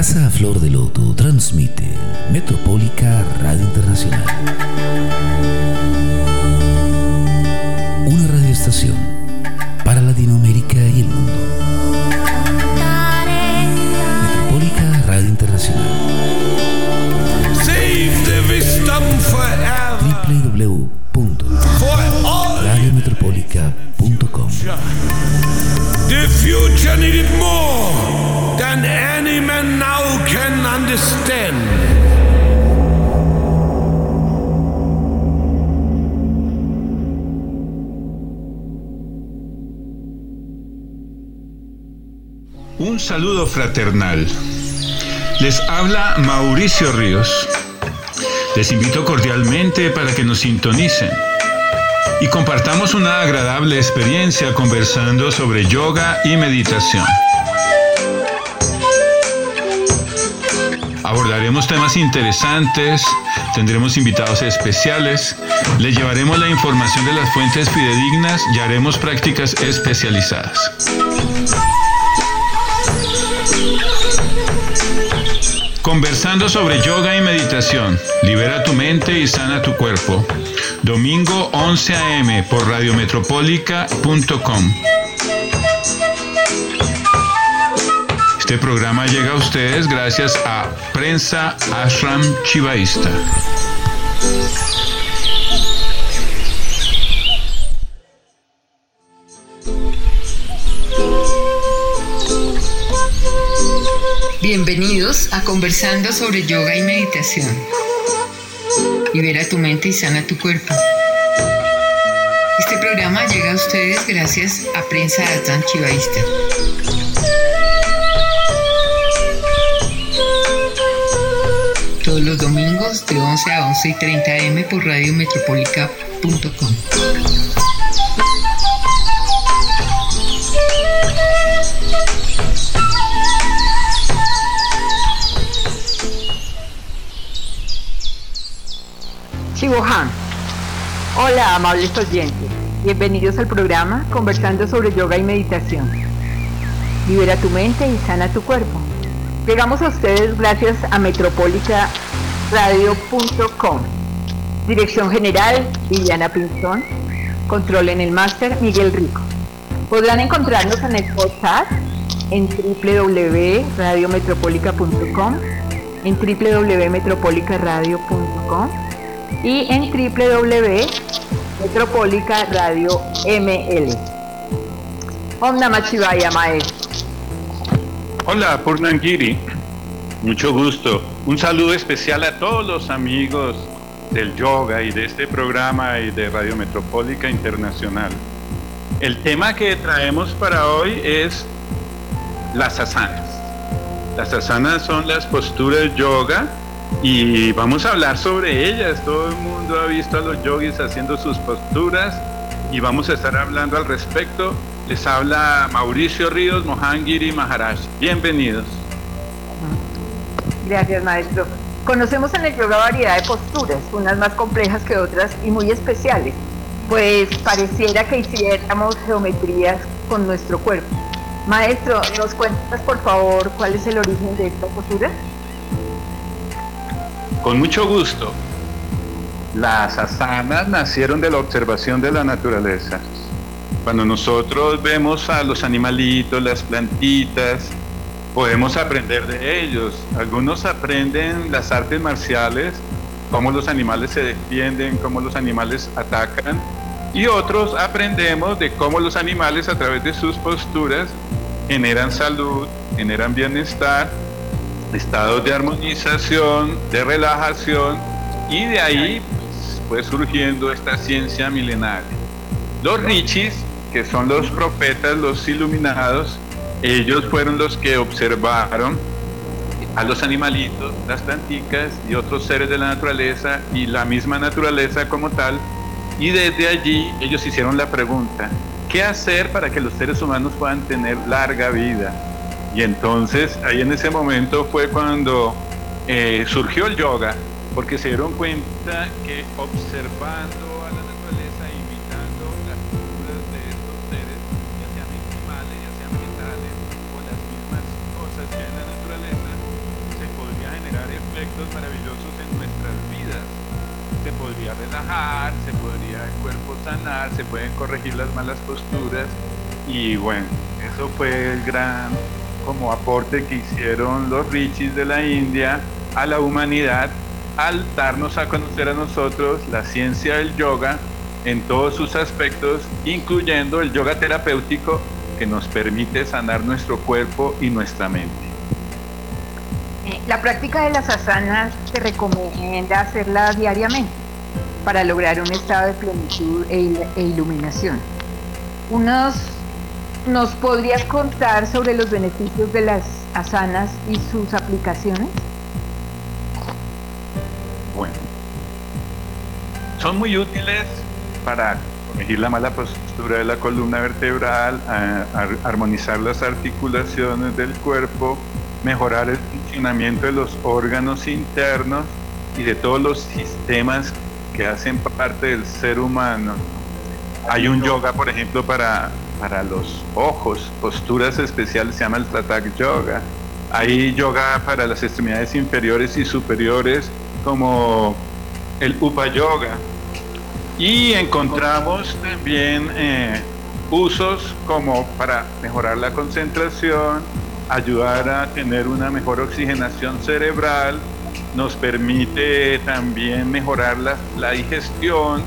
Casa Flor de Loto transmite Metropólica Radio Internacional. Saludo fraternal. Les habla Mauricio Ríos. Les invito cordialmente para que nos sintonicen y compartamos una agradable experiencia conversando sobre yoga y meditación. Abordaremos temas interesantes, tendremos invitados especiales, les llevaremos la información de las fuentes fidedignas y haremos prácticas especializadas. Sobre yoga y meditación, libera tu mente y sana tu cuerpo. Domingo 11 a.m. por radiometropólica.com. Este programa llega a ustedes gracias a Prensa Ashram Chivaísta. Bienvenidos a Conversando sobre Yoga y Meditación. Libera tu mente y sana tu cuerpo. Este programa llega a ustedes gracias a Prensa Atan Chivaísta. Todos los domingos de 11 a 11 y 30 am por radiometropólica.com. Hola, amables oyentes. Bienvenidos al programa Conversando sobre Yoga y Meditación. Libera tu mente y sana tu cuerpo. Llegamos a ustedes gracias a metropolicaradio.com. Dirección General, Viviana Pinzón. Control en el máster, Miguel Rico. Podrán encontrarnos en el podcast en www.radiometropolica.com, en www.metropolicaradio.com y en www.metropolica Radio ML. Om Namah Shivaya, maestro. Hola, Purnangiri. Mucho gusto. Un saludo especial a todos los amigos del yoga y de este programa y de Radio Metropólica Internacional. El tema que traemos para hoy es las asanas. Las asanas son las posturas yoga y vamos a hablar sobre ellas. Todo el mundo ha visto a los yogis haciendo sus posturas y vamos a estar hablando al respecto. Les habla Mauricio Ríos, Mohangiri Maharaj. Bienvenidos. Gracias, maestro. Conocemos en el yoga variedad de posturas, unas más complejas que otras y muy especiales, pues pareciera que hiciéramos geometrías con nuestro cuerpo. Maestro, ¿nos cuentas por favor cuál es el origen de esta postura? Con mucho gusto. Las asanas nacieron de la observación de la naturaleza. Cuando nosotros vemos a los animalitos, las plantitas, podemos aprender de ellos. Algunos aprenden las artes marciales, cómo los animales se defienden, cómo los animales atacan. Y otros aprendemos de cómo los animales a través de sus posturas generan salud, generan bienestar estados de armonización, de relajación y de ahí pues, fue surgiendo esta ciencia milenaria. Los richis, que son los profetas, los iluminados, ellos fueron los que observaron a los animalitos, las planticas y otros seres de la naturaleza y la misma naturaleza como tal. Y desde allí ellos hicieron la pregunta, ¿qué hacer para que los seres humanos puedan tener larga vida? Y entonces ahí en ese momento fue cuando eh, surgió el yoga, porque se dieron cuenta que observando a la naturaleza, imitando las posturas de estos seres, ya sean animales, ya sean mentales, o las mismas cosas que hay en la naturaleza, efectos maravillosos en nuestras vidas. Se podría relajar, se podría el cuerpo sanar, se pueden corregir las malas posturas y bueno, eso fue el gran como aporte que hicieron los richis de la India a la humanidad al darnos a conocer a nosotros la ciencia del yoga en todos sus aspectos, incluyendo el yoga terapéutico que nos permite sanar nuestro cuerpo y nuestra mente. Eh, la práctica de las asanas se recomienda hacerla diariamente para lograr un estado de plenitud e, e iluminación. Unos, ¿Nos podrías contar sobre los beneficios de las asanas y sus aplicaciones? Bueno, son muy útiles para corregir la mala postura de la columna vertebral, armonizar las articulaciones del cuerpo, mejorar el funcionamiento de los órganos internos y de todos los sistemas que hacen parte del ser humano. Hay un yoga, por ejemplo, para, para los ojos, posturas especiales, se llama el Tratak Yoga. Hay yoga para las extremidades inferiores y superiores, como el Upa Yoga, y encontramos también eh, usos como para mejorar la concentración, ayudar a tener una mejor oxigenación cerebral, nos permite también mejorar la, la digestión,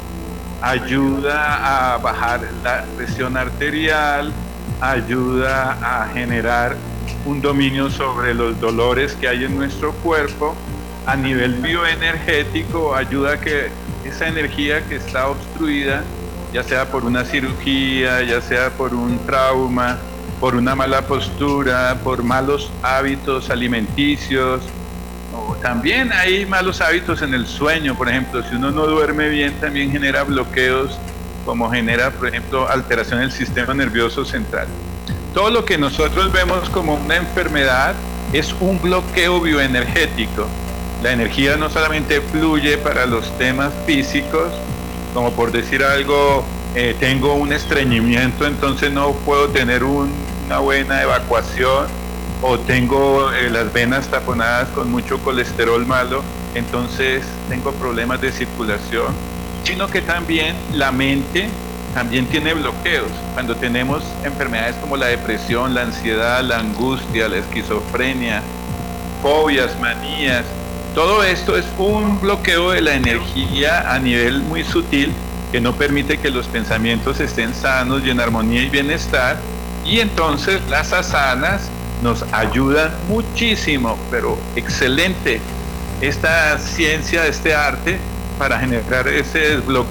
ayuda a bajar la presión arterial, ayuda a generar un dominio sobre los dolores que hay en nuestro cuerpo. A nivel bioenergético ayuda a que esa energía que está obstruida, ya sea por una cirugía, ya sea por un trauma, por una mala postura, por malos hábitos alimenticios, también hay malos hábitos en el sueño, por ejemplo, si uno no duerme bien también genera bloqueos, como genera, por ejemplo, alteración del sistema nervioso central. Todo lo que nosotros vemos como una enfermedad es un bloqueo bioenergético la energía no solamente fluye para los temas físicos, como por decir algo, eh, tengo un estreñimiento, entonces no puedo tener una buena evacuación, o tengo eh, las venas taponadas con mucho colesterol malo, entonces tengo problemas de circulación, sino que también la mente también tiene bloqueos. Cuando tenemos enfermedades como la depresión, la ansiedad, la angustia, la esquizofrenia, fobias, manías, todo esto es un bloqueo de la energía a nivel muy sutil que no permite que los pensamientos estén sanos y en armonía y bienestar. Y entonces las asanas nos ayudan muchísimo, pero excelente esta ciencia, este arte para generar ese desbloqueo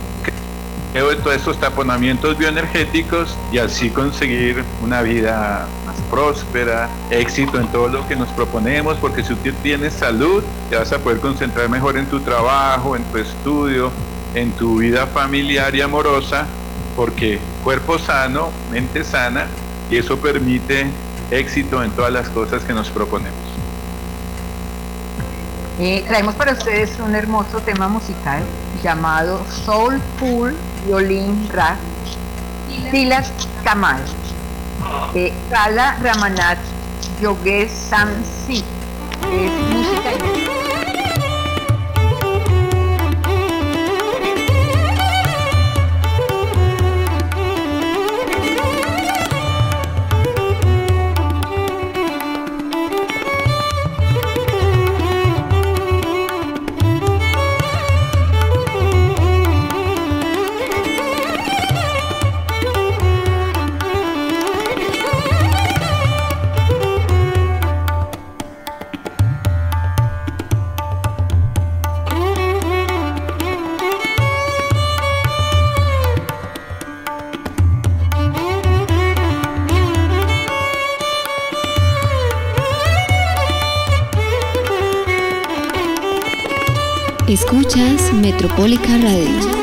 de todos estos taponamientos bioenergéticos y así conseguir una vida más próspera, éxito en todo lo que nos proponemos, porque si tú tienes salud, te vas a poder concentrar mejor en tu trabajo, en tu estudio, en tu vida familiar y amorosa, porque cuerpo sano, mente sana, y eso permite éxito en todas las cosas que nos proponemos. Eh, traemos para ustedes un hermoso tema musical llamado Soulful Violin Ra, Tilas Kamal, eh, Kala Ramanath Yogesh Samsi, es Católica Radio.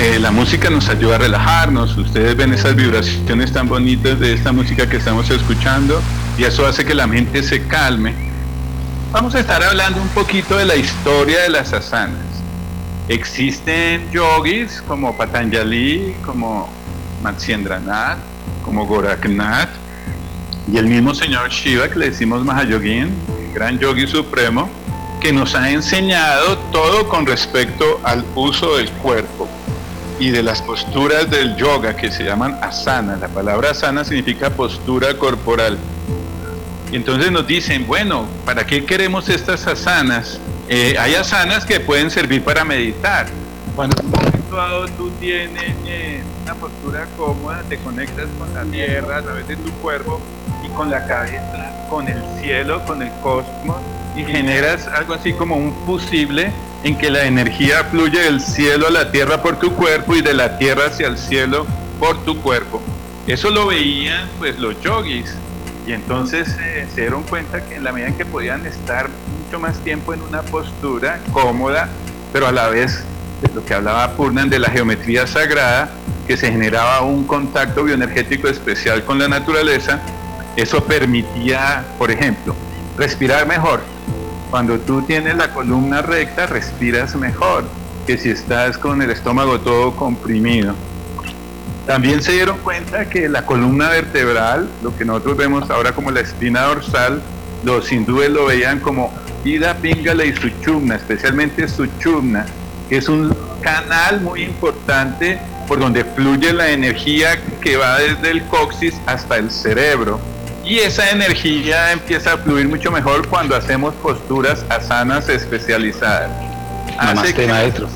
Eh, la música nos ayuda a relajarnos. Ustedes ven esas vibraciones tan bonitas de esta música que estamos escuchando y eso hace que la mente se calme. Vamos a estar hablando un poquito de la historia de las asanas. Existen yogis como Patanjali, como Matsyendranath, como Goraknath y el mismo señor Shiva que le decimos Mahayogin, gran yogi supremo, que nos ha enseñado todo con respecto al uso del cuerpo y de las posturas del yoga que se llaman asana. La palabra asana significa postura corporal. Entonces nos dicen, bueno, ¿para qué queremos estas asanas? Eh, hay asanas que pueden servir para meditar. Cuando en un momento dado tú tienes eh, una postura cómoda, te conectas con la tierra a través de tu cuerpo y con la cabeza, con el cielo, con el cosmos, y generas algo así como un fusible en que la energía fluye del cielo a la tierra por tu cuerpo y de la tierra hacia el cielo por tu cuerpo. Eso lo veían pues los yogis y entonces eh, se dieron cuenta que en la medida en que podían estar mucho más tiempo en una postura cómoda, pero a la vez de lo que hablaba Purnan de la geometría sagrada, que se generaba un contacto bioenergético especial con la naturaleza, eso permitía, por ejemplo, respirar mejor, cuando tú tienes la columna recta, respiras mejor que si estás con el estómago todo comprimido. También se dieron cuenta que la columna vertebral, lo que nosotros vemos ahora como la espina dorsal, los hindúes lo veían como Ida Pingala y Suchumna, especialmente Suchumna, que es un canal muy importante por donde fluye la energía que va desde el coxis hasta el cerebro. Y esa energía empieza a fluir mucho mejor cuando hacemos posturas asanas especializadas. Namaste, maestro.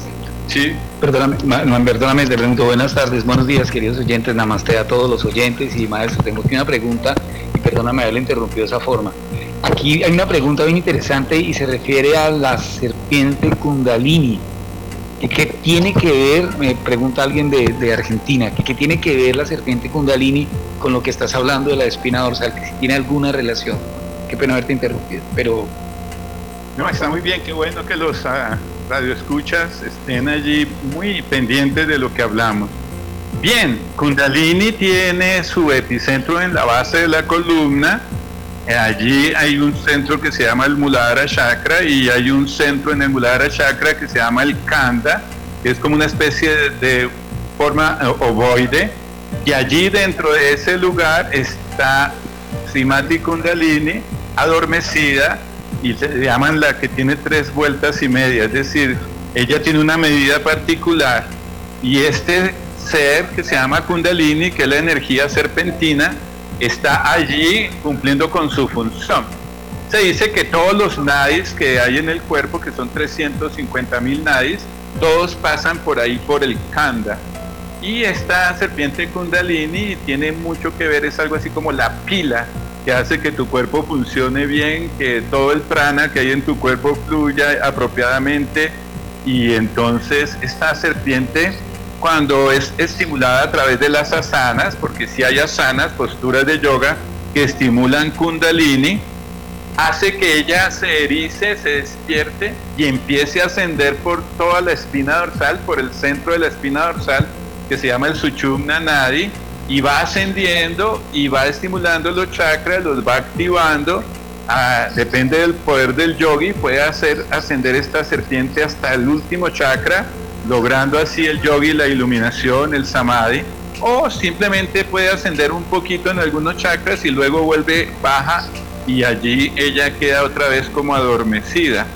Sí. Perdóname, perdóname, te pregunto buenas tardes, buenos días, queridos oyentes. Namaste a todos los oyentes y maestro. Tengo aquí una pregunta y perdóname haberle interrumpido de esa forma. Aquí hay una pregunta bien interesante y se refiere a la serpiente Kundalini. ¿Qué tiene que ver, me pregunta alguien de, Argentina, ¿qué, tiene que ver la serpiente Kundalini con lo que estás hablando de la espina dorsal? Tiene alguna relación. Qué pena haberte interrumpido, pero... No, está muy bien, qué bueno que los uh, radioescuchas estén allí muy pendientes de lo que hablamos. Bien, Kundalini tiene su epicentro en la base de la columna, Allí hay un centro que se llama el Muladhara Chakra y hay un centro en el Muladhara Chakra que se llama el Kanda, que es como una especie de, forma eh, ovoide. Y allí dentro de ese lugar está Simati Kundalini adormecida y se llaman la que tiene tres vueltas y media, es decir, ella tiene una medida particular y este ser que se llama Kundalini, que es la energía serpentina, está allí cumpliendo con su función. Se dice que todos los nadis que hay en el cuerpo, que son 350 mil nadis, todos pasan por ahí por el kanda. Y esta serpiente kundalini tiene mucho que ver, es algo así como la pila que hace que tu cuerpo funcione bien, que todo el prana que hay en tu cuerpo fluya apropiadamente. Y entonces esta serpiente cuando es estimulada a través de las asanas, porque si hay asanas, posturas de yoga que estimulan kundalini, hace que ella se erice, se despierte y empiece a ascender por toda la espina dorsal, por el centro de la espina dorsal, que se llama el Suchumna Nadi, y va ascendiendo y va estimulando los chakras, los va activando. Ah, depende del poder del yogi, puede hacer ascender esta serpiente hasta el último chakra, logrando así el yogi, la iluminación, el samadhi, o simplemente puede ascender un poquito en algunos chakras y luego vuelve baja y allí ella queda otra vez como adormecida.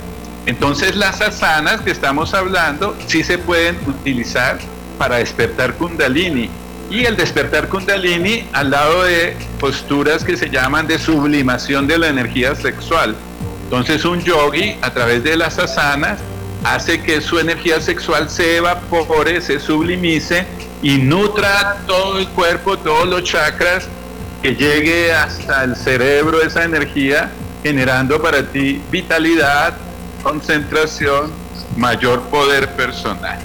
Entonces las asanas que estamos hablando sí se pueden utilizar para despertar kundalini. Y el despertar kundalini al lado de posturas que se llaman de sublimación de la energía sexual. Entonces un yogi a través de las asanas hace que su energía sexual se evapore, se sublimice y nutra todo el cuerpo, todos los chakras, que llegue hasta el cerebro esa energía, generando para ti vitalidad, concentración, mayor poder personal.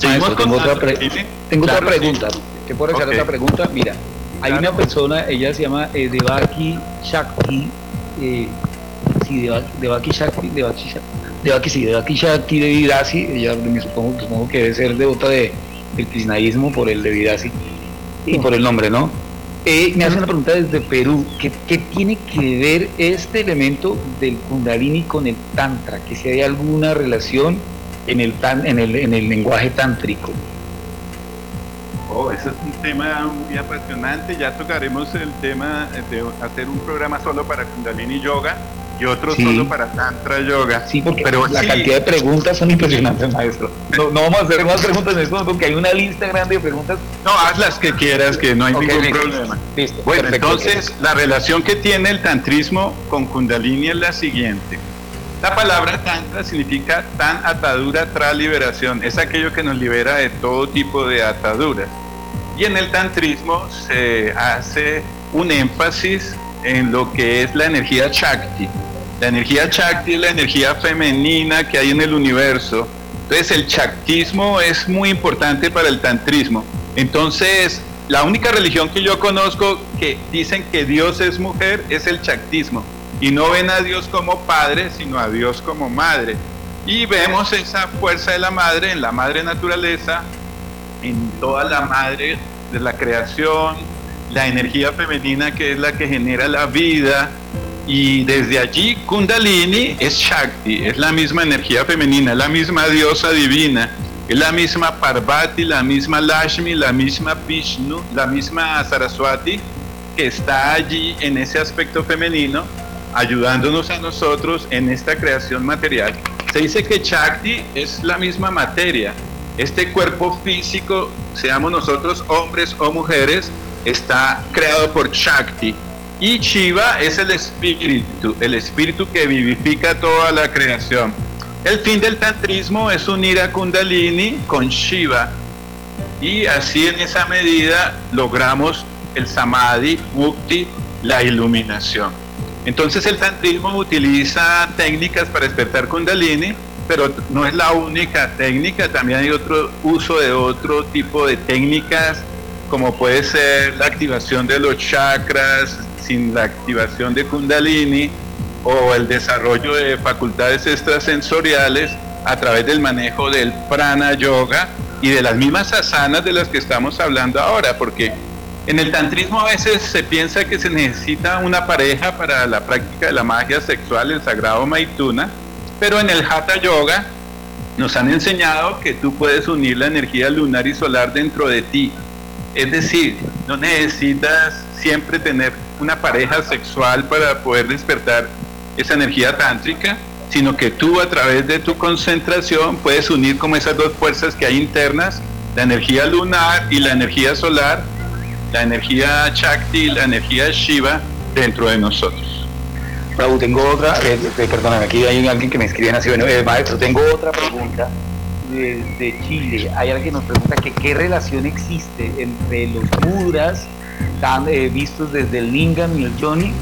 tengo otra, pregunta. ¿Qué puedo hacer otra pregunta? Mira, hay una persona, ella se llama eh, Devaki Shakti, eh, sí, Devaki, Shakti, Devaki Shakti Devaki Devaki Shakti de Vidasi, ella me supongo, que debe ser devota de, del krishnaísmo por el de Vidasi y por el nombre, ¿no? Eh, me hace una pregunta desde Perú, ¿qué, ¿qué, tiene que ver este elemento del kundalini con el tantra? Que si hay alguna relación en el, en el, en el lenguaje tántrico. Oh, ese es un tema muy apasionante. Ya tocaremos el tema de hacer un programa solo para Kundalini Yoga y otro Sí. solo para Tantra Yoga. Sí, porque Pero la sí. cantidad de preguntas son impresionantes, maestro. No, no vamos a hacer más preguntas en esto porque hay una lista grande de preguntas. No, haz las que quieras, que no hay ningún listo. problema. Listo, Bueno, perfecto. entonces la relación que tiene el tantrismo con Kundalini es la siguiente. La palabra tantra significa tan atadura tras liberación. Es aquello que nos libera de todo tipo de ataduras. Y en el tantrismo se hace un énfasis en lo que es la energía Shakti. La energía Shakti es la energía femenina que hay en el universo. Entonces el Shaktismo es muy importante para el tantrismo. Entonces, la única religión que yo conozco que dicen que Dios es mujer es el Shaktismo. Y no ven a Dios como padre, sino a Dios como madre. Y vemos esa fuerza de la madre en la madre naturaleza, en toda la madre de la creación, la energía femenina que es la que genera la vida. Y desde allí Kundalini es Shakti, es la misma energía femenina, la misma diosa divina, es la misma Parvati, la misma Lashmi, la misma Vishnu, la misma Saraswati que está allí en ese aspecto femenino, ayudándonos a nosotros en esta creación material. Se dice que Shakti es la misma materia. Este cuerpo físico, seamos nosotros hombres o mujeres, está creado por Shakti. Y Shiva es el espíritu, el espíritu que vivifica toda la creación. El fin del tantrismo es unir a Kundalini con Shiva. Y así en esa medida logramos el samadhi, mukti, la iluminación. Entonces el tantrismo utiliza técnicas para despertar kundalini, pero no es la única técnica, también hay otro uso de otro tipo de técnicas, como puede ser la activación de los chakras sin la activación de kundalini o el desarrollo de facultades extrasensoriales a través del manejo del prana yoga y de las mismas asanas de las que estamos hablando ahora, porque en el tantrismo a veces se piensa que se necesita una pareja para la práctica de la magia sexual, el sagrado Maituna, pero en el Hatha Yoga nos han enseñado que tú puedes unir la energía lunar y solar dentro de ti. Es decir, no necesitas siempre tener una pareja sexual para poder despertar esa energía tántrica, sino que tú a través de tu concentración puedes unir como esas dos fuerzas que hay internas, la energía lunar y la energía solar, la energía Shakti y la energía Shiva dentro de nosotros. Raúl, tengo otra, eh, eh, perdóname, aquí hay alguien que me escribe así, bueno, eh, maestro, tengo otra pregunta de, de Chile. Hay alguien que nos pregunta que qué relación existe entre los mudras tan eh, vistos desde el lingam y el yoni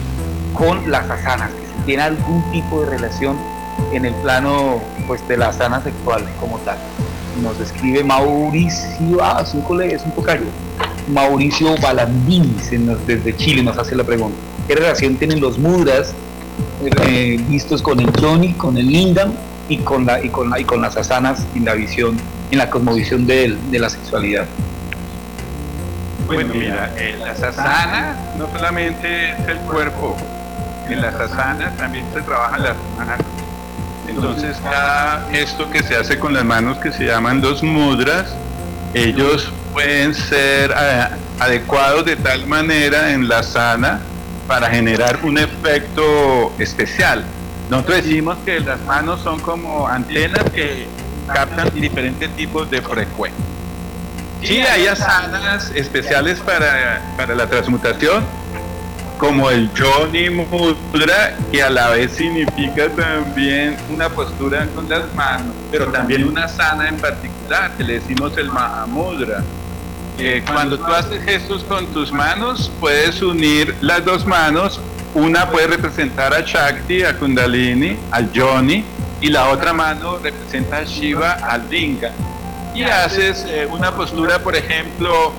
con las asanas, que si tiene algún tipo de relación en el plano pues de la asana sexual como tal. Nos escribe Mauricio, ah, es un colega, es un tocayo. Mauricio Balandín desde Chile nos hace la pregunta. ¿Qué relación tienen los mudras eh, vistos con el Johnny, con el Lingam y con, la, y, con la- y con las asanas en la visión, en la cosmovisión de la sexualidad? Bueno, mira, en las asanas no solamente es el cuerpo, en las asanas también se trabajan las manos. Entonces, cada gesto que se hace con las manos, que se llaman los mudras, ellos pueden ser eh, adecuados de tal manera en la sana para generar un efecto especial. Nosotros decimos que las manos son como antenas que captan diferentes tipos de frecuencia. Sí, hay asanas especiales para, para la transmutación, como el Johnny Mudra, que a la vez significa también una postura con las manos, pero también una asana en particular, que le decimos el Mahamudra. Eh, cuando tú haces gestos con tus manos, puedes unir las dos manos. Una puede representar a Shakti, a Kundalini, al Johnny, y la otra mano representa a Shiva, al Linga. Y haces eh, una postura, por ejemplo,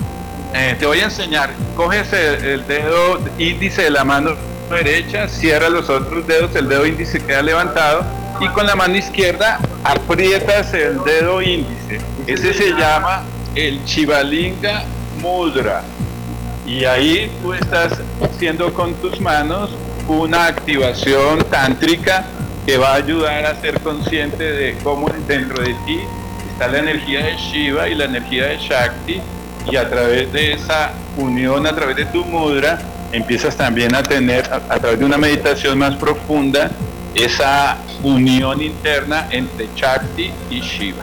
eh, te voy a enseñar, coges el, el dedo índice de la mano derecha, cierra los otros dedos, el dedo índice queda levantado y con la mano izquierda aprietas el dedo índice. Ese se llama el Chivalinga Mudra. Y ahí tú estás haciendo con tus manos una activación tántrica que va a ayudar a ser consciente de cómo dentro de ti está la energía de Shiva y la energía de Shakti y a través de esa unión, a través de tu mudra, empiezas también a tener, a, través de una meditación más profunda, esa unión interna entre Shakti y Shiva.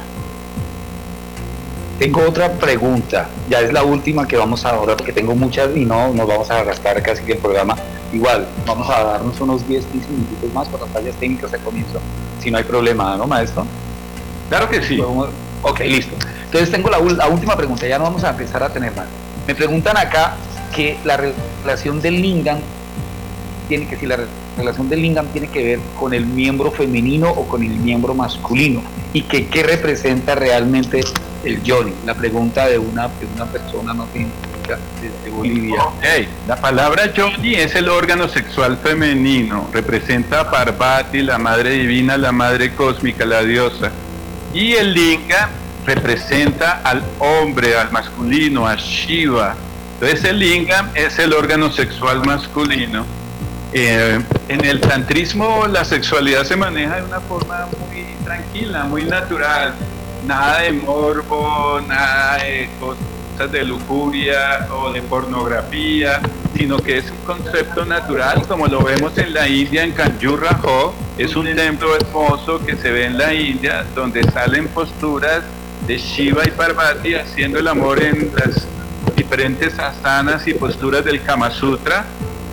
Tengo otra pregunta, ya es la última que vamos a ahora porque tengo muchas y no nos vamos a gastar casi que el programa. Igual, vamos a darnos unos 10, 15 minutos más para las tallas técnicas de comienzo, si no hay problema, ¿no, maestro? Claro que sí. Ok, listo. Entonces tengo la, última pregunta, ya no vamos a empezar a tener más. Me preguntan acá que la relación del lingam tiene que si la relación del lingam tiene que ver con el miembro femenino o con el miembro masculino y que qué representa realmente el yoni. La pregunta de una, de una persona no tiene desde Bolivia. La palabra yoni es el órgano sexual femenino, representa a Parvati, la madre divina, la madre cósmica, la diosa. Y el lingam representa al hombre, al masculino, a Shiva. Entonces el lingam es el órgano sexual masculino. Eh, en el tantrismo la sexualidad se maneja de una forma muy tranquila, muy natural. Nada de morbo, nada de cosas de lujuria o de pornografía, sino que es un concepto natural, como lo vemos en la India, en Kanjurraho. Es un templo hermoso que se ve en la India, donde salen posturas de Shiva y Parvati haciendo el amor en las diferentes asanas y posturas del Kama Sutra,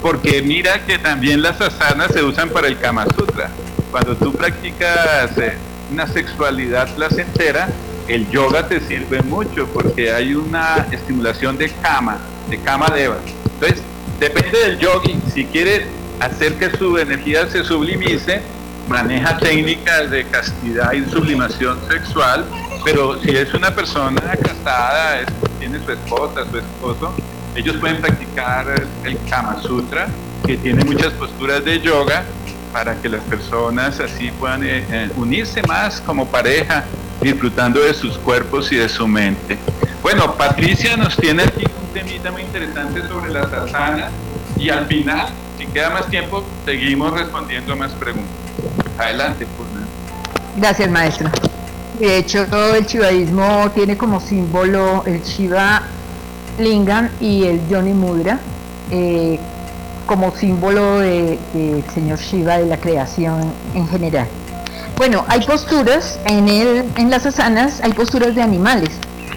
porque mira que también las asanas se usan para el Kama Sutra. Cuando tú practicas eh, una sexualidad placentera, el yoga te sirve mucho porque hay una estimulación de kama, de kama deva. Entonces, depende del yogi, si quiere hacer que su energía se sublimice, maneja técnicas de castidad y sublimación sexual, pero si es una persona casada, tiene su esposa, su esposo, ellos pueden practicar el Kama Sutra, que tiene muchas posturas de yoga, para que las personas así puedan eh, eh, unirse más como pareja, disfrutando de sus cuerpos y de su mente. Bueno, Patricia nos tiene aquí un temita muy interesante sobre las asanas y al final, si queda más tiempo, seguimos respondiendo más preguntas. Adelante, Purna. Gracias, maestro. De hecho, el chivaísmo tiene como símbolo el Shiva Lingam y el Yoni Mudra eh, como símbolo del de señor Shiva de la creación en general. Bueno, hay posturas en, el, en las asanas, hay posturas de animales,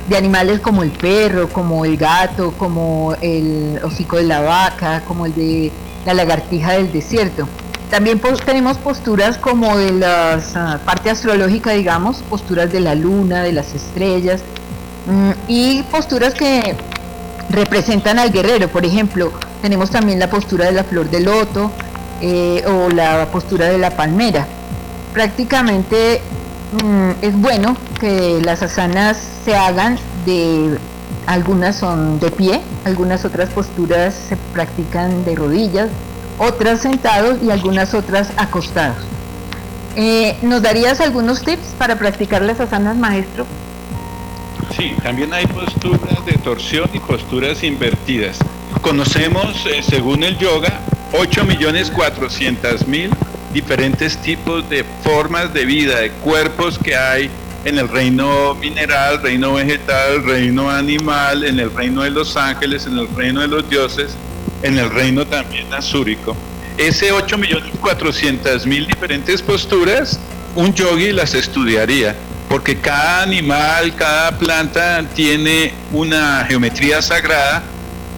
de animales como el perro, como el gato, como el hocico de la vaca, como el de la lagartija del desierto. También tenemos posturas como de la ah, parte astrológica, digamos, posturas de la luna, de las estrellas, mm, y posturas que representan al guerrero. Por ejemplo, tenemos también la postura de la flor de loto eh, o la postura de la palmera. Prácticamente mm, es bueno que las asanas se hagan de algunas son de pie, algunas otras posturas se practican de rodillas, otras sentados y algunas otras acostados. Eh, ¿Nos darías algunos tips para practicar las asanas, maestro? Sí, también hay posturas de torsión y posturas invertidas. Conocemos, eh, según el yoga, 8.400.000 diferentes tipos de formas de vida, de cuerpos que hay en el reino mineral, reino vegetal, reino animal, en el reino de los ángeles, en el reino de los dioses, en el reino también azúrico. Ese 8.400.000 diferentes posturas, un yogi las estudiaría, porque cada animal, cada planta tiene una geometría sagrada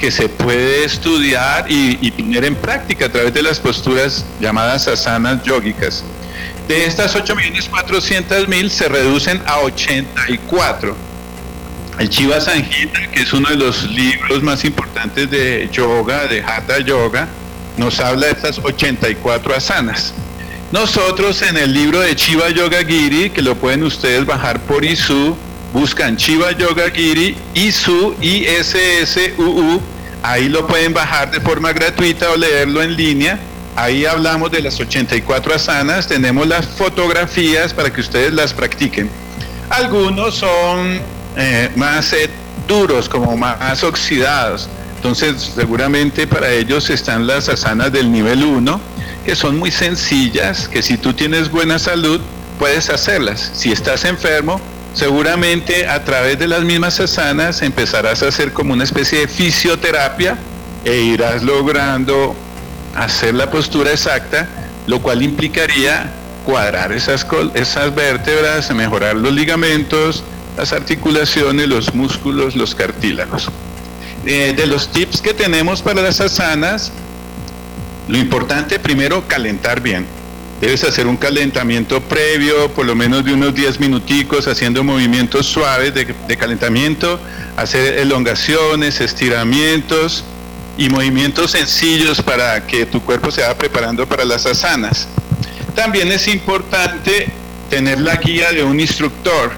que se puede estudiar y, poner en práctica a través de las posturas llamadas asanas yógicas. De estas 8.400.000 se reducen a 84 el Chiva Sanjita, que es uno de los libros más importantes de yoga, de Hatha Yoga, nos habla de estas 84 asanas. Nosotros en el libro de Chiva Yoga Giri, que lo pueden ustedes bajar por ISU, buscan Chiva Yoga Giri, ISU, I-S-S-U-U, ahí lo pueden bajar de forma gratuita o leerlo en línea Ahí hablamos de las 84 asanas, tenemos las fotografías para que ustedes las practiquen. Algunos son eh, más eh, duros, como más oxidados. Entonces, seguramente para ellos están las asanas del nivel 1, que son muy sencillas, que si tú tienes buena salud, puedes hacerlas. Si estás enfermo, seguramente a través de las mismas asanas empezarás a hacer como una especie de fisioterapia e irás logrando hacer la postura exacta, lo cual implicaría cuadrar esas, esas vértebras, mejorar los ligamentos, las articulaciones, los músculos, los cartílagos. Eh, de los tips que tenemos para las asanas, lo importante primero, calentar bien. Debes hacer un calentamiento previo, por lo menos de unos 10 minuticos, haciendo movimientos suaves de, calentamiento, hacer elongaciones, estiramientos, y movimientos sencillos para que tu cuerpo se vaya preparando para las asanas. También es importante tener la guía de un instructor.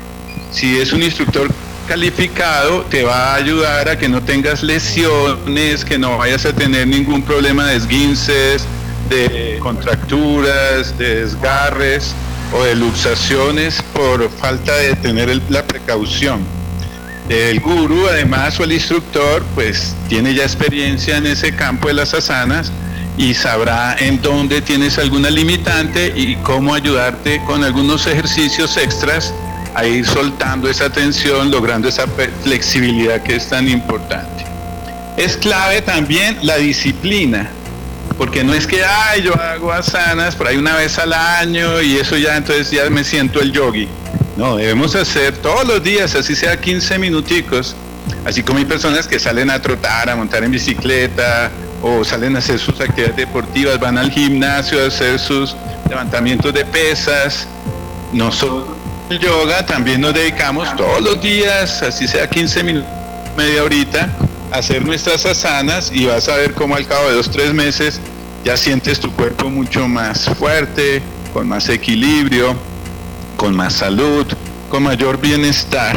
Si es un instructor calificado, te va a ayudar a que no tengas lesiones, que no vayas a tener ningún problema de esguinces, de contracturas, de desgarres o de luxaciones por falta de tener la precaución. El guru, además, o el instructor, pues tiene ya experiencia en ese campo de las asanas y sabrá en dónde tienes alguna limitante y cómo ayudarte con algunos ejercicios extras a ir soltando esa tensión, logrando esa flexibilidad que es tan importante. Es clave también la disciplina, porque no es que, ay, yo hago asanas por ahí una vez al año y eso ya entonces ya me siento el yogi. No, debemos hacer todos los días, así sea 15 minuticos. Así como hay personas que salen a trotar, a montar en bicicleta o salen a hacer sus actividades deportivas, van al gimnasio a hacer sus levantamientos de pesas. Nosotros, el yoga, también nos dedicamos todos los días, así sea 15 minutos, media horita, a hacer nuestras asanas y vas a ver cómo al cabo de dos, tres meses ya sientes tu cuerpo mucho más fuerte, con más equilibrio con más salud, con mayor bienestar.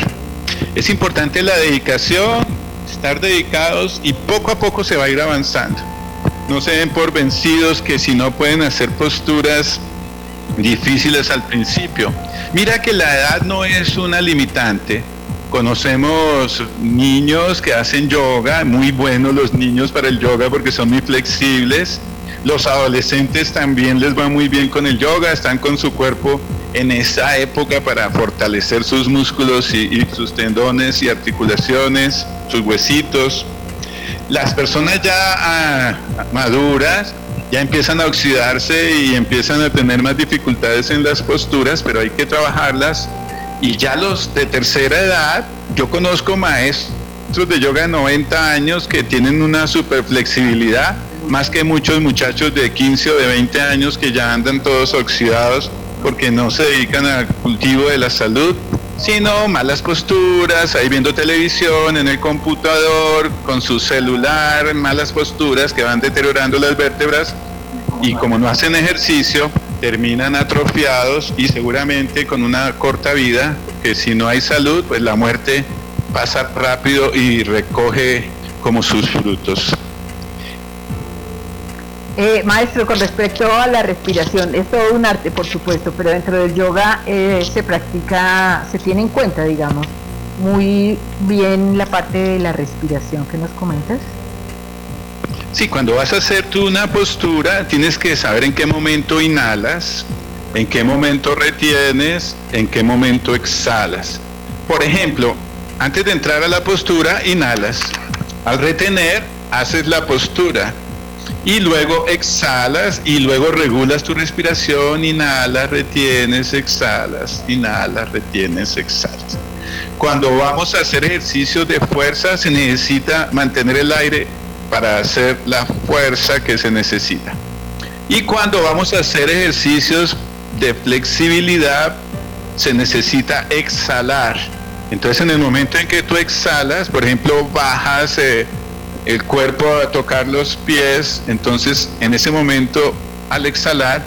Es importante la dedicación, estar dedicados y poco a poco se va a ir avanzando. No se den por vencidos que si no pueden hacer posturas difíciles al principio. Mira que la edad no es una limitante. Conocemos niños que hacen yoga, muy buenos los niños para el yoga porque son muy flexibles. Los adolescentes también les va muy bien con el yoga, están con su cuerpo en esa época para fortalecer sus músculos y, sus tendones y articulaciones, sus huesitos. Las personas ya ah, maduras ya empiezan a oxidarse y empiezan a tener más dificultades en las posturas, pero hay que trabajarlas. Y ya los de tercera edad, yo conozco maestros de yoga de 90 años que tienen una super flexibilidad, más que muchos muchachos de 15 o de 20 años que ya andan todos oxidados porque no se dedican al cultivo de la salud, sino malas posturas, ahí viendo televisión, en el computador, con su celular, malas posturas que van deteriorando las vértebras y como no hacen ejercicio, terminan atrofiados y seguramente con una corta vida, que si no hay salud, pues la muerte pasa rápido y recoge como sus frutos. Eh, maestro, con respecto a la respiración, es todo un arte, por supuesto, pero dentro del yoga eh, se practica, se tiene en cuenta, digamos, muy bien la parte de la respiración que nos comentas. Sí, cuando vas a hacer tú una postura, tienes que saber en qué momento inhalas, en qué momento retienes, en qué momento exhalas. Por ejemplo, antes de entrar a la postura, inhalas. Al retener, haces la postura y luego exhalas y luego regulas tu respiración, inhalas, retienes, exhalas, inhalas, retienes, exhalas. Cuando vamos a hacer ejercicios de fuerza se necesita mantener el aire para hacer la fuerza que se necesita. Y cuando vamos a hacer ejercicios de flexibilidad se necesita exhalar. Entonces en el momento en que tú exhalas, por ejemplo, bajas... Eh, el cuerpo a tocar los pies, entonces en ese momento al exhalar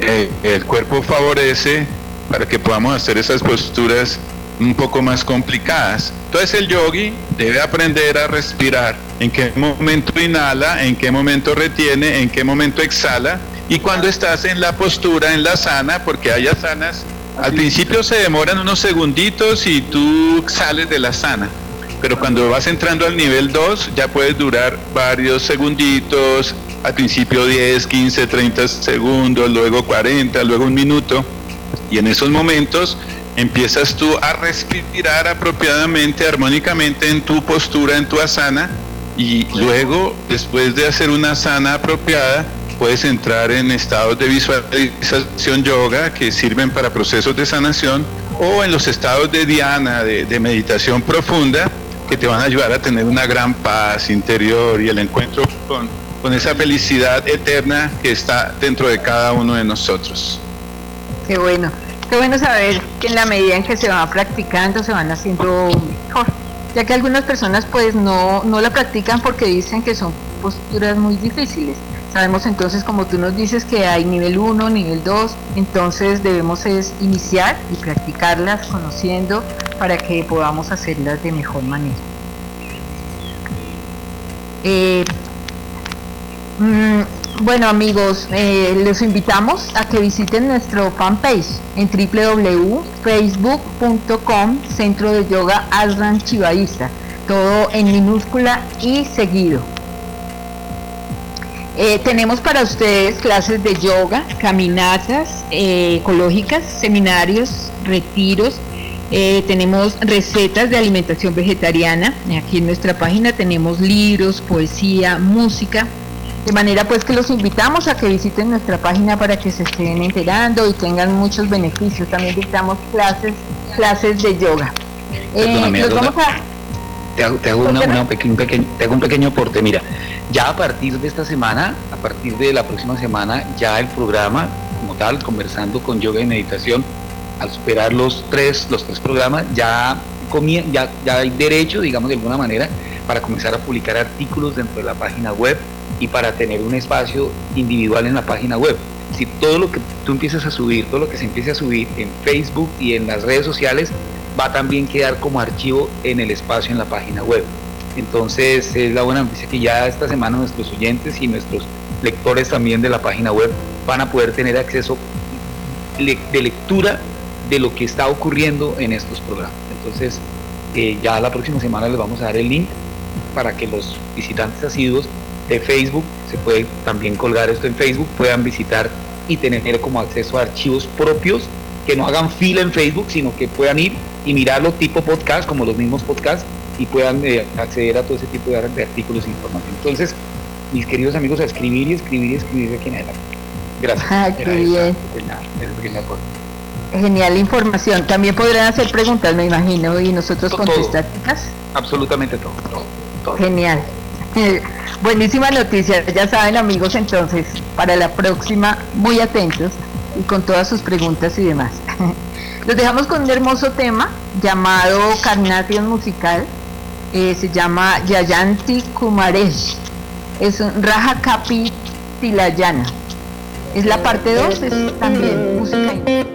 eh, el cuerpo favorece para que podamos hacer esas posturas un poco más complicadas. Entonces el yogi debe aprender a respirar. En qué momento inhala, en qué momento retiene, en qué momento exhala. Y cuando estás en la postura, en la sana, porque hay asanas, al principio se demoran unos segunditos y tú sales de la sana. Pero cuando vas entrando al nivel 2 ya puedes durar varios segunditos, al principio 10, 15, 30 segundos, luego 40, luego un minuto. Y en esos momentos empiezas tú a respirar apropiadamente, armónicamente en tu postura, en tu asana, y luego, después de hacer una asana apropiada, puedes entrar en estados de visualización yoga que sirven para procesos de sanación o en los estados de diana, de, de meditación profunda, que te van a ayudar a tener una gran paz interior y el encuentro con, con esa felicidad eterna que está dentro de cada uno de nosotros. Qué bueno. Qué bueno saber que en la medida en que se va practicando se van haciendo mejor, ya que algunas personas pues no, no la practican porque dicen que son posturas muy difíciles. Sabemos entonces, como tú nos dices, que hay nivel 1, nivel 2, entonces debemos es iniciar y practicarlas conociendo para que podamos hacerlas de mejor manera. Eh, mm, bueno amigos, eh, los invitamos a que visiten nuestro fanpage en www.facebook.com Centro de Yoga Chivaísta, todo en minúscula y seguido. Eh, tenemos para ustedes clases de yoga, caminatas eh, ecológicas, seminarios, retiros, tenemos recetas de alimentación vegetariana. Aquí en nuestra página tenemos libros, poesía, música, de manera pues que los invitamos a que visiten nuestra página para que se estén enterando y tengan muchos beneficios. También dictamos clases, clases de yoga. Eh, te hago, un, pequeño, aporte. Mira, ya a partir de esta semana, a partir de la próxima semana, ya el programa como tal, conversando con yoga y meditación, al superar los tres, los tres programas, ya, ya, hay derecho, digamos de alguna manera, para comenzar a publicar artículos dentro de la página web y para tener un espacio individual en la página web. Si todo lo que tú empiezas a subir, todo lo que se empiece a subir en Facebook y en las redes sociales, va a también quedar como archivo en el espacio en la página web. Entonces es la buena noticia que ya esta semana nuestros oyentes y nuestros lectores también de la página web van a poder tener acceso de lectura de lo que está ocurriendo en estos programas. Entonces eh, ya la próxima semana les vamos a dar el link para que los visitantes asiduos de Facebook, se puede también colgar esto en Facebook, puedan visitar y tener como acceso a archivos propios que no hagan fila en Facebook, sino que puedan ir y mirarlo tipo podcast, como los mismos podcasts, y puedan eh, acceder a todo ese tipo de, artículos e información. Entonces, mis queridos amigos, a escribir y escribir y escribir aquí en adelante. Gracias. Ah, qué bien. Genial información. También podrán hacer preguntas, me imagino, y nosotros contestar. Absolutamente todo. todo. Genial. Buenísima noticia, ya saben amigos, entonces, para la próxima, muy atentos y con todas sus preguntas y demás. Los dejamos con un hermoso tema llamado Carnation Musical, eh, se llama Yayanti Kumaresh, es un Raja Kapi Tilayana. Es la parte 2, es también música.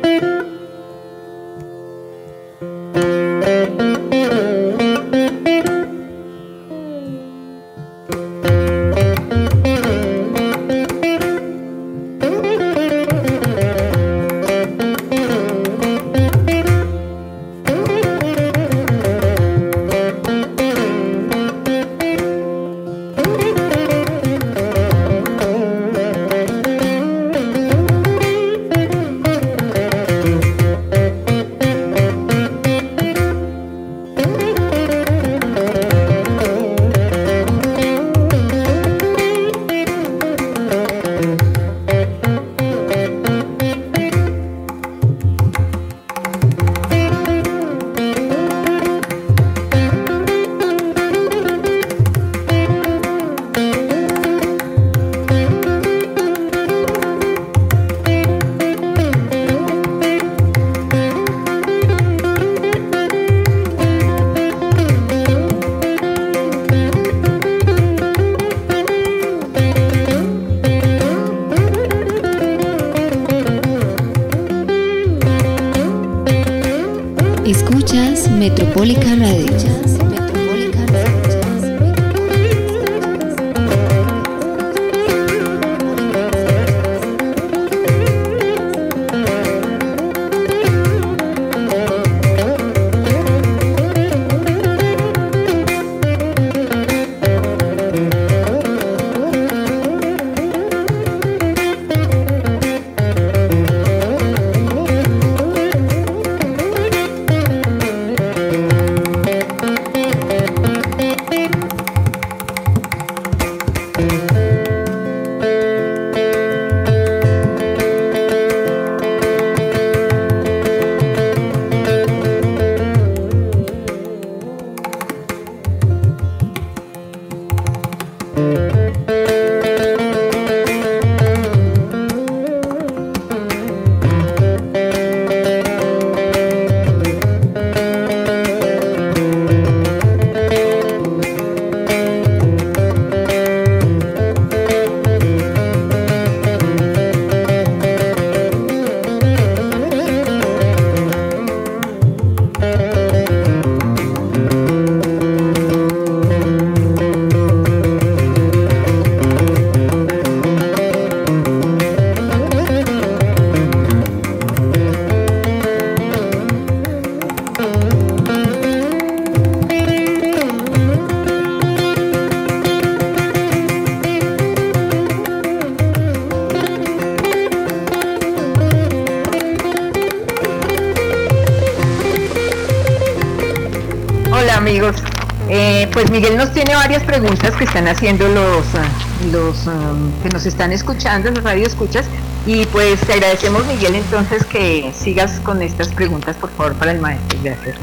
Miguel nos tiene varias preguntas que están haciendo los, ah, los ah, que nos están escuchando, los radio escuchas. Y pues te agradecemos Miguel entonces que sigas con estas preguntas por favor para el maestro. Gracias.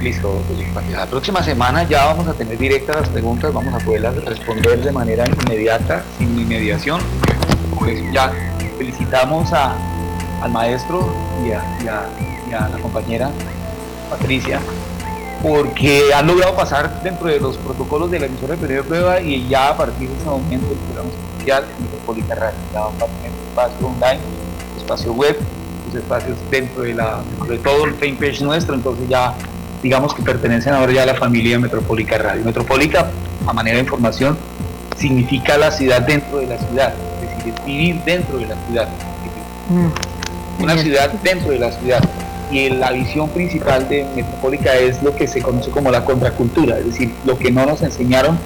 Listo, la próxima semana ya vamos a tener directas las preguntas, vamos a poderlas responder de manera inmediata, sin inmediación. Pues ya felicitamos a, al maestro y a la compañera Patricia porque han logrado pasar dentro de los protocolos de la emisora de periodo de prueba y ya a partir de ese momento el programa social Metropolita Radio ya va a tener espacio online, espacio web, los espacios dentro de, la, de todo el fanpage nuestro, entonces ya digamos que pertenecen ahora ya a la familia Metropolita Radio. Metropolita, a manera de información, significa la ciudad dentro de la ciudad, es decir, vivir dentro de la ciudad. Mm. Una ciudad dentro de la ciudad y la visión principal de Metropólica es lo que se conoce como la contracultura, es decir, lo que no nos enseñaron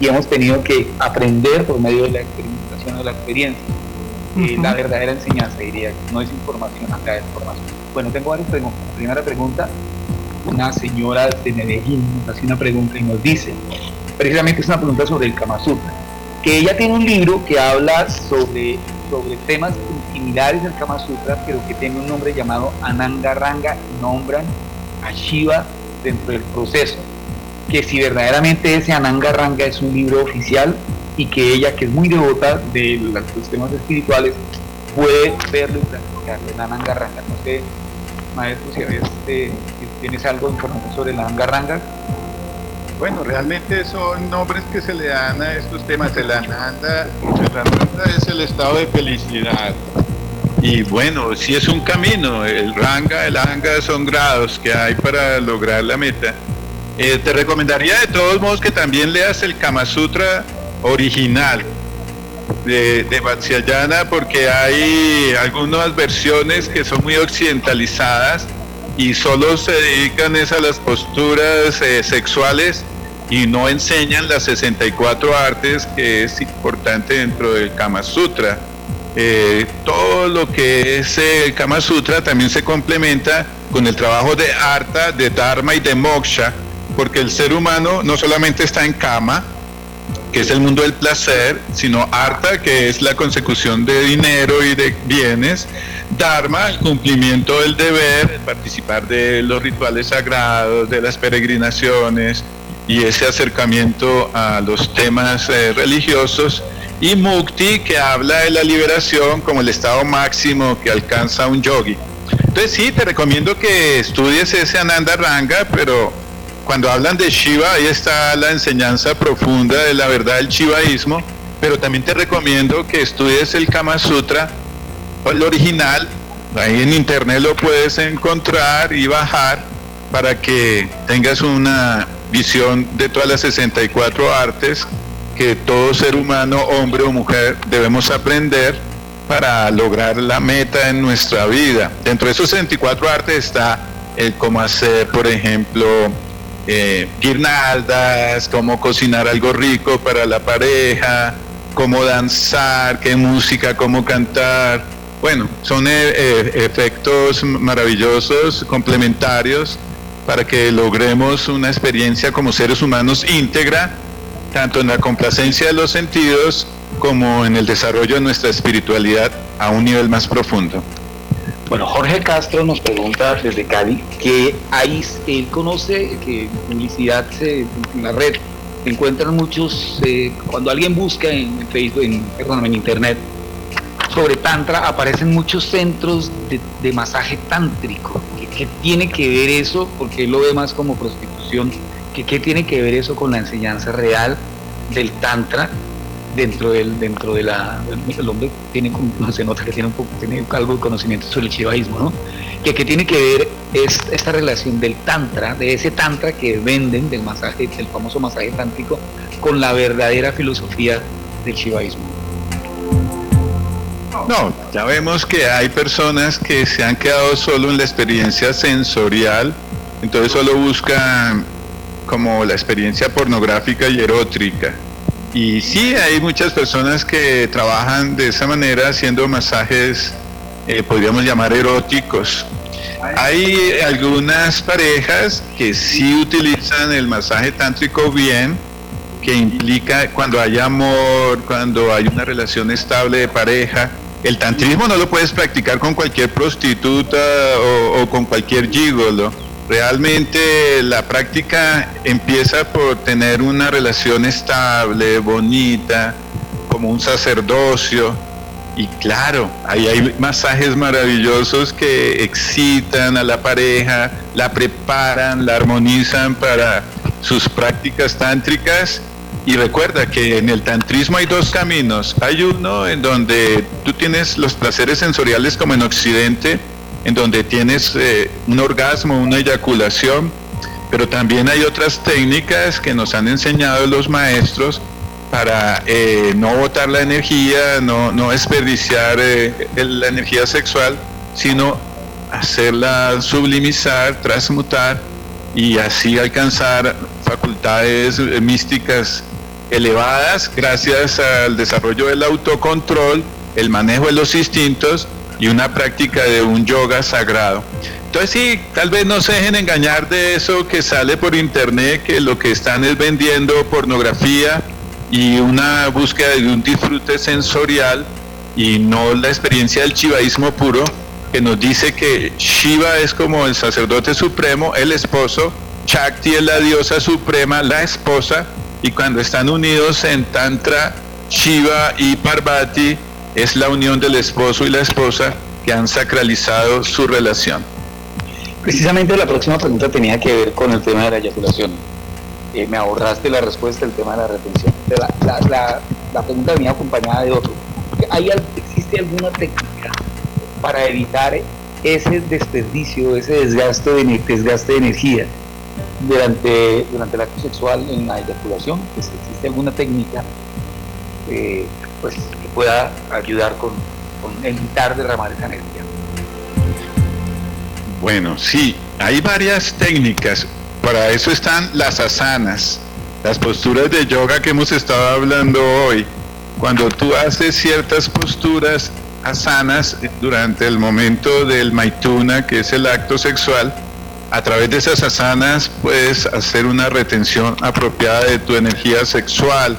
y hemos tenido que aprender por medio de la experimentación o la experiencia. Eh, la verdadera enseñanza, diría, no es información, acá es información. Bueno, tengo varias preguntas. Primera pregunta, una señora de Medellín nos hace una pregunta y nos dice, precisamente es una pregunta sobre el Kama Sutra, que ella tiene un libro que habla sobre, sobre temas similares al Kama Sutra, pero que tiene un nombre llamado Ananga Ranga, nombran a Shiva dentro del proceso. Que si verdaderamente ese Ananga Ranga es un libro oficial y que ella, que es muy devota de los temas espirituales, puede verlo y practicarlo en Ananga Ranga. No sé, maestro, si, eh, tienes algo de información sobre el Ananga Ranga. Bueno, realmente son nombres que se le dan a estos temas. El Ananda, el Ananda es el estado de felicidad. Y bueno, si es un camino, el ranga, el anga son grados que hay para lograr la meta. Eh, te recomendaría de todos modos que también leas el Kama Sutra original de, de Vatsyayana porque hay algunas versiones que son muy occidentalizadas y solo se dedican a las posturas eh, sexuales y no enseñan las 64 artes que es importante dentro del Kama Sutra. Eh, todo lo que es el Kama Sutra también se complementa con el trabajo de Artha, de Dharma y de Moksha, porque el ser humano no solamente está en Kama, que es el mundo del placer, sino Artha, que es la consecución de dinero y de bienes, Dharma, el cumplimiento del deber, participar de los rituales sagrados, de las peregrinaciones y ese acercamiento a los temas eh, religiosos, y Mukti que habla de la liberación como el estado máximo que alcanza un yogi. Entonces sí, te recomiendo que estudies ese Ananda Ranga, pero cuando hablan de Shiva, ahí está la enseñanza profunda de la verdad del shivaísmo, pero también te recomiendo que estudies el Kama Sutra, el original, ahí en internet lo puedes encontrar y bajar para que tengas una visión de todas las 64 artes que todo ser humano, hombre o mujer, debemos aprender para lograr la meta en nuestra vida. Dentro de esos 64 artes está el cómo hacer, por ejemplo, eh, guirnaldas, cómo cocinar algo rico para la pareja, cómo danzar, qué música, cómo cantar. Bueno, son eh, eh, efectos maravillosos, complementarios, para que logremos una experiencia como seres humanos íntegra tanto en la complacencia de los sentidos como en el desarrollo de nuestra espiritualidad a un nivel más profundo. Bueno, Jorge Castro nos pregunta desde Cali que ahí él conoce que publicidad en la red encuentran muchos, eh, cuando alguien busca en Facebook, en, perdón, en internet, sobre Tantra aparecen muchos centros de, masaje tántrico. ¿Qué, ¿Qué, tiene que ver eso? Porque él lo ve más como prostitución ¿Qué, tiene que ver eso con la enseñanza real del Tantra dentro del dentro de la el hombre tiene se nota que tiene un poco tiene algo de conocimiento sobre el chivaísmo no que, que tiene que ver es esta relación del tantra de ese tantra que venden del masaje el famoso masaje tántrico con la verdadera filosofía del chivaísmo no, ya vemos que hay personas que se han quedado solo en la experiencia sensorial, entonces solo buscan como la experiencia pornográfica y erótica. Y sí, hay muchas personas que trabajan de esa manera haciendo masajes, eh, podríamos llamar eróticos. Hay algunas parejas que sí utilizan el masaje tántrico bien, que implica cuando hay amor, cuando hay una relación estable de pareja. El tantrismo no lo puedes practicar con cualquier prostituta o, con cualquier gigolo. Realmente la práctica empieza por tener una relación estable, bonita, como un sacerdocio. Y claro, ahí hay masajes maravillosos que excitan a la pareja, la preparan, la armonizan para sus prácticas tántricas y recuerda que en el tantrismo hay dos caminos. Hay uno en donde tú tienes los placeres sensoriales como en Occidente, en donde tienes eh, un orgasmo, una eyaculación, pero también hay otras técnicas que nos han enseñado los maestros para eh, no botar la energía, no, no desperdiciar eh, la energía sexual, sino hacerla sublimizar, transmutar y así alcanzar facultades místicas elevadas gracias al desarrollo del autocontrol, el manejo de los instintos y una práctica de un yoga sagrado. Entonces sí, tal vez no se dejen engañar de eso que sale por internet, que lo que están es vendiendo pornografía y una búsqueda de un disfrute sensorial y no la experiencia del chivaísmo puro, que nos dice que Shiva es como el sacerdote supremo, el esposo, Shakti es la diosa suprema, la esposa, y cuando están unidos en Tantra, Shiva y Parvati es la unión del esposo y la esposa que han sacralizado su relación. Precisamente la próxima pregunta tenía que ver con el tema de la eyaculación. Eh, me ahorraste la respuesta del tema de la retención. La, pregunta venía acompañada de otro. ¿Hay, ¿Existe alguna técnica para evitar ese desperdicio, ese desgaste de, energía durante, durante el acto sexual en la eyaculación, pues, existe alguna técnica eh, pues, pueda ayudar con, evitar derramar esa energía. Bueno, sí, hay varias técnicas. Para eso están las asanas, las posturas de yoga que hemos estado hablando hoy. Cuando tú haces ciertas posturas asanas durante el momento del maituna, que es el acto sexual, a través de esas asanas puedes hacer una retención apropiada de tu energía sexual.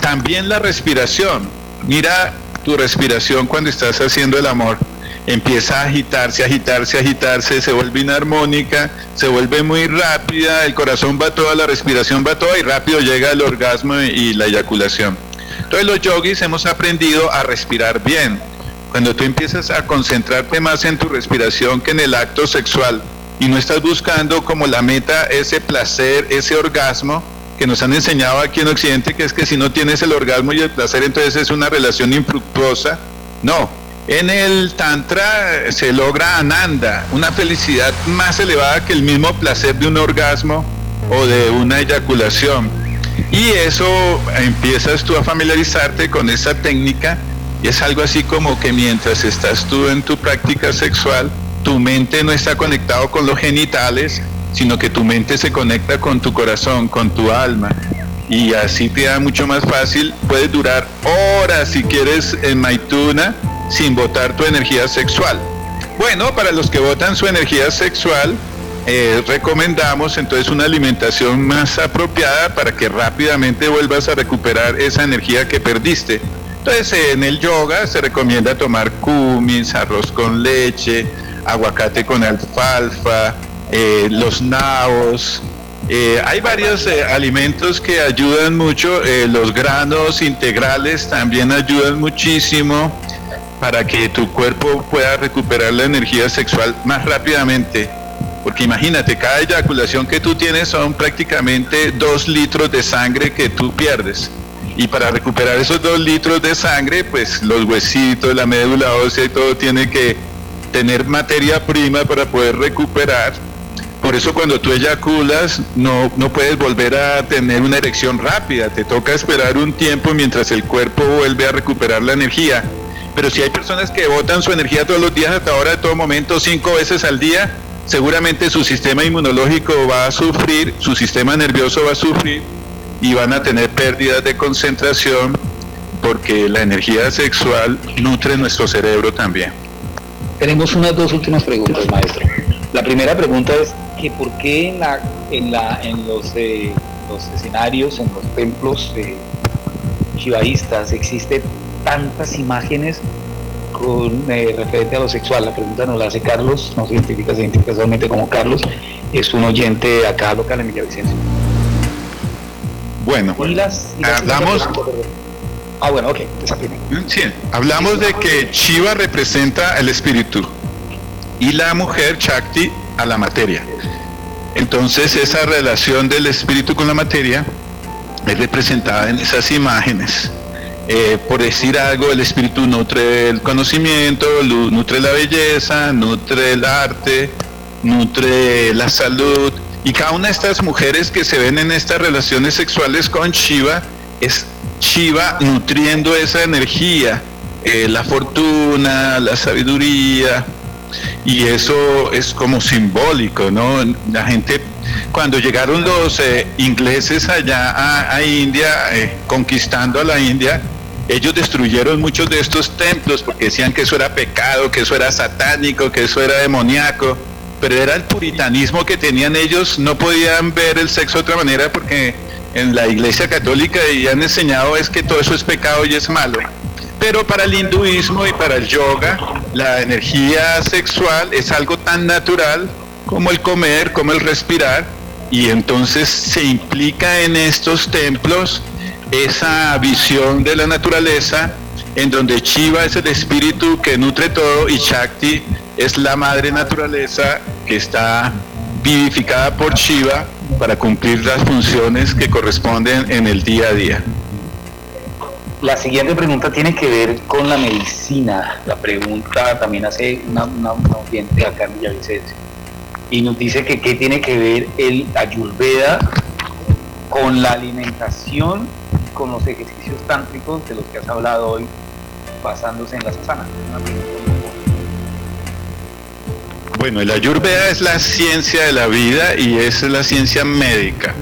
También la respiración. Mira tu respiración cuando estás haciendo el amor. Empieza a agitarse, agitarse, agitarse, se vuelve inarmónica, se vuelve muy rápida, el corazón va toda, la respiración va toda y rápido llega el orgasmo y la eyaculación. Entonces los yogis hemos aprendido a respirar bien. Cuando tú empiezas a concentrarte más en tu respiración que en el acto sexual, y no estás buscando como la meta ese placer, ese orgasmo que nos han enseñado aquí en Occidente, que es que si no tienes el orgasmo y el placer, entonces es una relación infructuosa. No, en el Tantra se logra ananda, una felicidad más elevada que el mismo placer de un orgasmo o de una eyaculación. Y eso empiezas tú a familiarizarte con esa técnica y es algo así como que mientras estás tú en tu práctica sexual, tu mente no está conectado con los genitales, sino que tu mente se conecta con tu corazón, con tu alma. Y así te da mucho más fácil. Puedes durar horas si quieres en Maituna sin botar tu energía sexual. Bueno, para los que votan su energía sexual, eh, recomendamos entonces una alimentación más apropiada para que rápidamente vuelvas a recuperar esa energía que perdiste. Entonces en el yoga se recomienda tomar kumis, arroz con leche, aguacate con alfalfa, eh, los naos. Eh, hay varios eh, alimentos que ayudan mucho, los granos integrales también ayudan muchísimo para que tu cuerpo pueda recuperar la energía sexual más rápidamente. Porque imagínate, cada eyaculación que tú tienes son prácticamente dos litros de sangre que tú pierdes. Y para recuperar esos dos litros de sangre, pues los huesitos, la médula ósea y todo tiene que tener materia prima para poder recuperar. Por eso cuando tú eyaculas no, no puedes volver a tener una erección rápida, te toca esperar un tiempo mientras el cuerpo vuelve a recuperar la energía. Pero si hay personas que botan su energía todos los días, hasta ahora, de todo momento, cinco veces al día, seguramente su sistema inmunológico va a sufrir, su sistema nervioso va a sufrir y van a tener pérdidas de concentración porque la energía sexual nutre nuestro cerebro también. Tenemos unas dos últimas preguntas, maestro. La primera pregunta es que por qué en, la, en, la, en los, eh, los escenarios, en los templos eh, chivaístas existen tantas imágenes con eh, referente a lo sexual. La pregunta nos la hace Carlos, no se identifica, se identifica solamente como Carlos, es un oyente acá local en Villavicencio. Bueno, hablamos... ah, bueno, ok, Sí, hablamos de que Shiva representa el espíritu y la mujer Shakti a la materia. Entonces esa relación del espíritu con la materia es representada en esas imágenes. Eh, por decir algo, el espíritu nutre el conocimiento, nutre la belleza, nutre el arte, nutre la salud. Y cada una de estas mujeres que se ven en estas relaciones sexuales con Shiva es Shiva nutriendo esa energía, eh, la fortuna, la sabiduría, y eso es como simbólico, ¿no? La gente, cuando llegaron los eh, ingleses allá a, India, eh, conquistando a la India, ellos destruyeron muchos de estos templos porque decían que eso era pecado, que eso era satánico, que eso era demoníaco, pero era el puritanismo que tenían ellos, no podían ver el sexo de otra manera porque en la iglesia católica y han enseñado es que todo eso es pecado y es malo. Pero para el hinduismo y para el yoga, la energía sexual es algo tan natural como el comer, como el respirar, y entonces se implica en estos templos esa visión de la naturaleza en donde Shiva es el espíritu que nutre todo y Shakti es la madre naturaleza que está vivificada por Shiva para cumplir las funciones que corresponden en el día a día. La siguiente pregunta tiene que ver con la medicina. La pregunta también hace una, una, oyente acá en Villavicencio. Y nos dice que qué tiene que ver el ayurveda con la alimentación, con los ejercicios tántricos de los que has hablado hoy, basándose en la sasana. Bueno, el ayurveda es la ciencia de la vida y es la ciencia médica.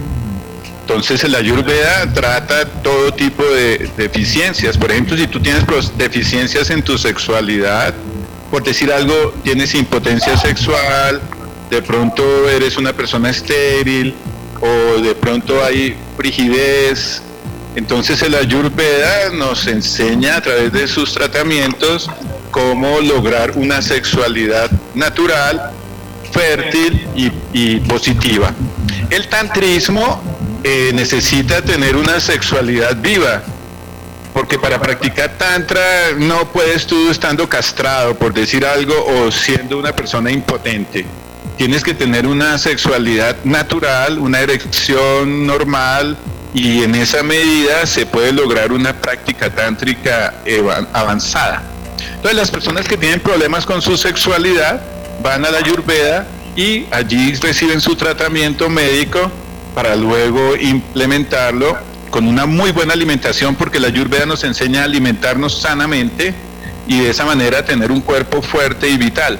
Entonces el ayurveda trata todo tipo de deficiencias. Por ejemplo, si tú tienes deficiencias en tu sexualidad, por decir algo, tienes impotencia sexual, de pronto eres una persona estéril o de pronto hay frigidez. Entonces el ayurveda nos enseña a través de sus tratamientos cómo lograr una sexualidad natural, fértil y, y positiva. El tantrismo eh, necesita tener una sexualidad viva. Porque para practicar tantra no puedes tú estando castrado, por decir algo, o siendo una persona impotente. Tienes que tener una sexualidad natural, una erección normal, y en esa medida se puede lograr una práctica tántrica avanzada. Entonces las personas que tienen problemas con su sexualidad van a la Ayurveda y allí reciben su tratamiento médico para luego implementarlo con una muy buena alimentación, porque la Ayurveda nos enseña a alimentarnos sanamente y de esa manera tener un cuerpo fuerte y vital.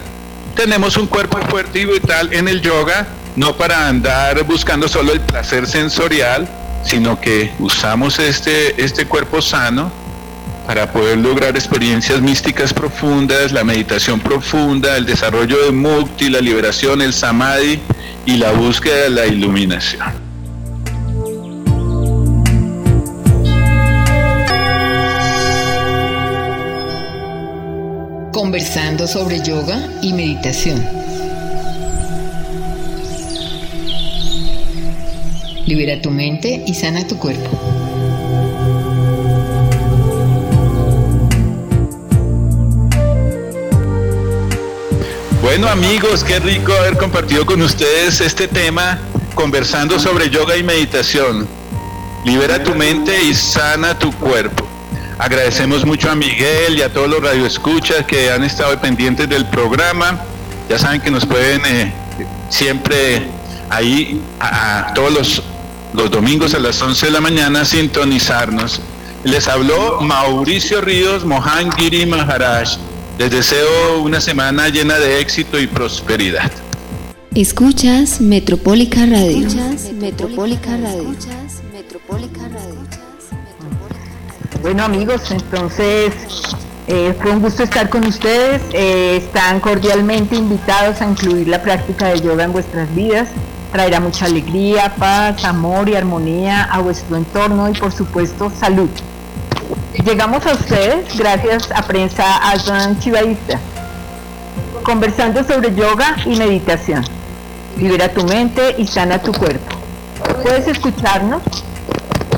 Tenemos un cuerpo fuerte y vital en el yoga, no para andar buscando solo el placer sensorial, sino que usamos este, este cuerpo sano para poder lograr experiencias místicas profundas, la meditación profunda, el desarrollo de mukti, la liberación, el samadhi y la búsqueda de la iluminación. Conversando sobre yoga y meditación. Libera tu mente y sana tu cuerpo. Bueno amigos, qué rico haber compartido con ustedes este tema conversando sobre yoga y meditación. Libera tu mente y sana tu cuerpo. Agradecemos mucho a Miguel y a todos los radioescuchas que han estado pendientes del programa. Ya saben que nos pueden eh, siempre ahí a, todos los, los domingos a las 11 de la mañana sintonizarnos. Les habló Mauricio Ríos Mohangiri Maharaj. Les deseo una semana llena de éxito y prosperidad. Escuchas Metropólica Radio. Escuchas Metropólica Radio. Escuchas Metropólica Radio. Bueno amigos, entonces Eh, fue un gusto estar con ustedes. Eh, están cordialmente invitados a incluir la práctica de yoga en vuestras vidas. Traerá mucha alegría, paz, amor y armonía a vuestro entorno y por supuesto salud. Llegamos a ustedes gracias a Prensa Aslan Chivaísta, conversando sobre yoga y meditación. Libera tu mente y sana tu cuerpo. Puedes escucharnos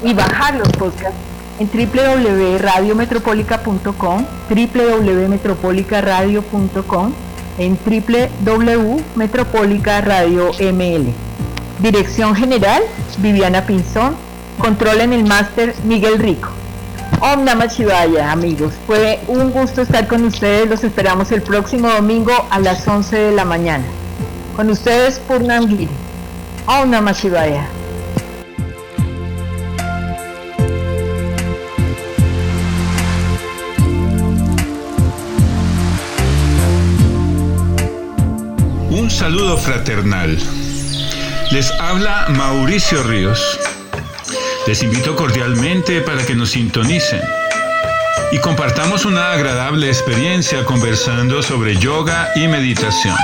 y bajar los podcasts en www.radiometropolica.com, www.metropolicaradio.com, en www.metropolicaradio.ml. Dirección General, Viviana Pinzón. Control en el máster, Miguel Rico. Om Namah amigos. Fue un gusto estar con ustedes. Los esperamos el próximo domingo a las 11 de la mañana. Con ustedes, Purnam Giri. Om Namah Shivaya. Saludo fraternal. Les habla Mauricio Ríos. Les invito cordialmente para que nos sintonicen y compartamos una agradable experiencia conversando sobre yoga y meditación.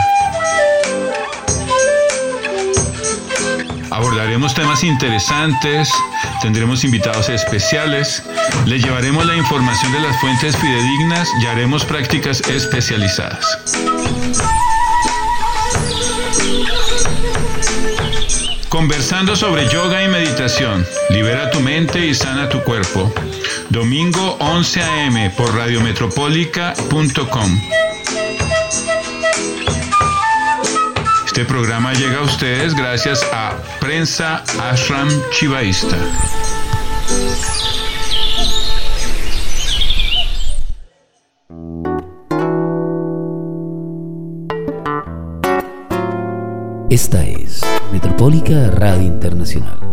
Abordaremos temas interesantes, tendremos invitados especiales, les llevaremos la información de las fuentes fidedignas y haremos prácticas especializadas. Conversando sobre yoga y meditación. Libera tu mente y sana tu cuerpo. Domingo 11 a.m. por radiometropólica.com. Este programa llega a ustedes gracias a Prensa Ashram Chivaísta. Esta es Metropólica Radio Internacional.